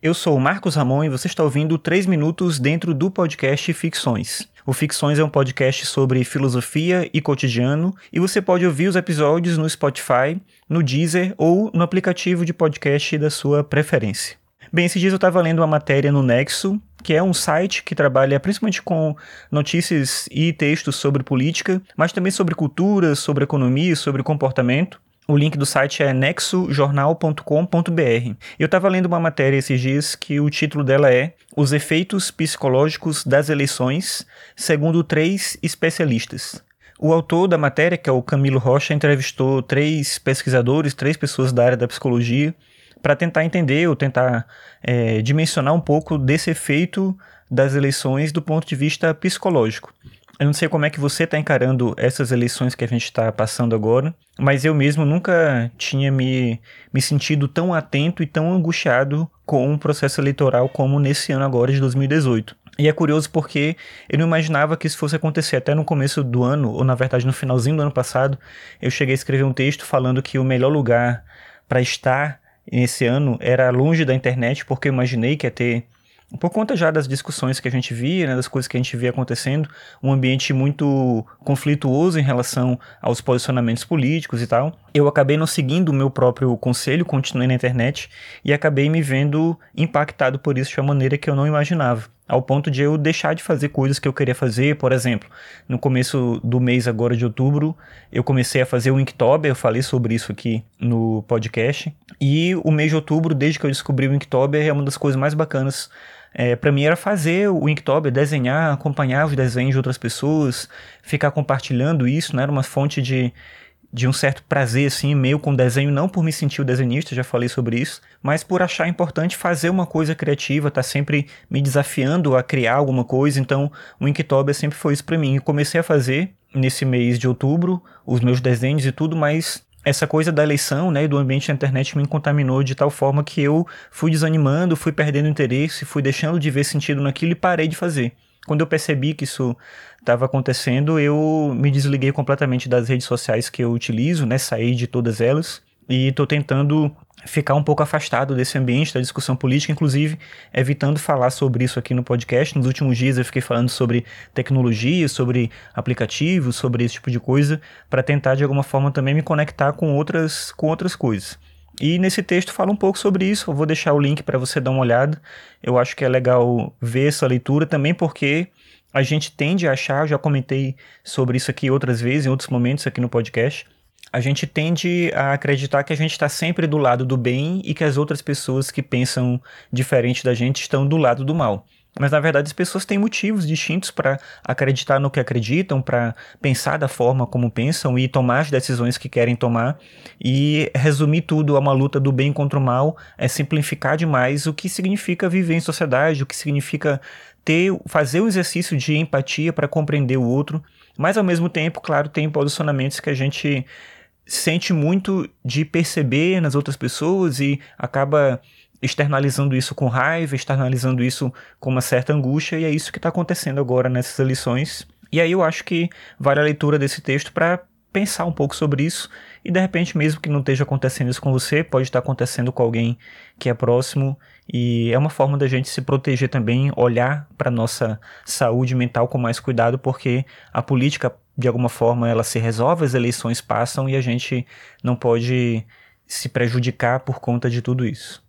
Eu sou o Marcos Ramon e você está ouvindo 3 minutos dentro do podcast Ficções. O Ficções é um podcast sobre filosofia e cotidiano e você pode ouvir os episódios no Spotify, no Deezer ou no aplicativo de podcast da sua preferência. Bem, esses dias eu estava lendo uma matéria no Nexo, que é um site que trabalha principalmente com notícias e textos sobre política, mas também sobre cultura, sobre economia, sobre comportamento. O link do site é nexojornal.com.br. Eu estava lendo uma matéria esses dias que o título dela é Os efeitos psicológicos das eleições, segundo três especialistas. O autor da matéria, que é o Camilo Rocha, entrevistou três pesquisadores, três pessoas da área da psicologia, para tentar entender ou tentar é, dimensionar um pouco desse efeito das eleições do ponto de vista psicológico. Eu não sei como é que você está encarando essas eleições que a gente está passando agora, mas eu mesmo nunca tinha me, me sentido tão atento e tão angustiado com um processo eleitoral como nesse ano agora de 2018. E é curioso porque eu não imaginava que isso fosse acontecer. Até no começo do ano, ou na verdade no finalzinho do ano passado, eu cheguei a escrever um texto falando que o melhor lugar para estar nesse ano era longe da internet, porque eu imaginei que ia ter por conta já das discussões que a gente via, né, das coisas que a gente via acontecendo, um ambiente muito conflituoso em relação aos posicionamentos políticos e tal. Eu acabei não seguindo o meu próprio conselho, continuei na internet e acabei me vendo impactado por isso de uma maneira que eu não imaginava. Ao ponto de eu deixar de fazer coisas que eu queria fazer, por exemplo, no começo do mês agora de outubro, eu comecei a fazer o Inktober, eu falei sobre isso aqui no podcast. E o mês de outubro, desde que eu descobri o Inktober, é uma das coisas mais bacanas é, para mim era fazer o Inktober, desenhar, acompanhar os desenhos de outras pessoas, ficar compartilhando isso, né? Era uma fonte de, de um certo prazer, assim, meio com desenho, não por me sentir o desenhista, já falei sobre isso, mas por achar importante fazer uma coisa criativa, tá sempre me desafiando a criar alguma coisa, então o Inktober sempre foi isso para mim. Eu comecei a fazer nesse mês de outubro os meus desenhos e tudo, mas essa coisa da eleição, né, e do ambiente da internet me contaminou de tal forma que eu fui desanimando, fui perdendo interesse, fui deixando de ver sentido naquilo e parei de fazer. Quando eu percebi que isso estava acontecendo, eu me desliguei completamente das redes sociais que eu utilizo, né, saí de todas elas e estou tentando ficar um pouco afastado desse ambiente da discussão política, inclusive evitando falar sobre isso aqui no podcast. Nos últimos dias eu fiquei falando sobre tecnologia, sobre aplicativos, sobre esse tipo de coisa, para tentar de alguma forma também me conectar com outras, com outras coisas. E nesse texto fala um pouco sobre isso. Eu vou deixar o link para você dar uma olhada. Eu acho que é legal ver essa leitura também porque a gente tende a achar, já comentei sobre isso aqui outras vezes, em outros momentos aqui no podcast a gente tende a acreditar que a gente está sempre do lado do bem e que as outras pessoas que pensam diferente da gente estão do lado do mal. Mas na verdade as pessoas têm motivos distintos para acreditar no que acreditam, para pensar da forma como pensam e tomar as decisões que querem tomar. E resumir tudo a uma luta do bem contra o mal é simplificar demais o que significa viver em sociedade, o que significa ter, fazer um exercício de empatia para compreender o outro. Mas ao mesmo tempo, claro, tem posicionamentos que a gente sente muito de perceber nas outras pessoas e acaba externalizando isso com raiva, externalizando isso com uma certa angústia, e é isso que está acontecendo agora nessas eleições. E aí eu acho que vale a leitura desse texto para pensar um pouco sobre isso e de repente mesmo que não esteja acontecendo isso com você, pode estar acontecendo com alguém que é próximo e é uma forma da gente se proteger também, olhar para nossa saúde mental com mais cuidado, porque a política de alguma forma ela se resolve, as eleições passam e a gente não pode se prejudicar por conta de tudo isso.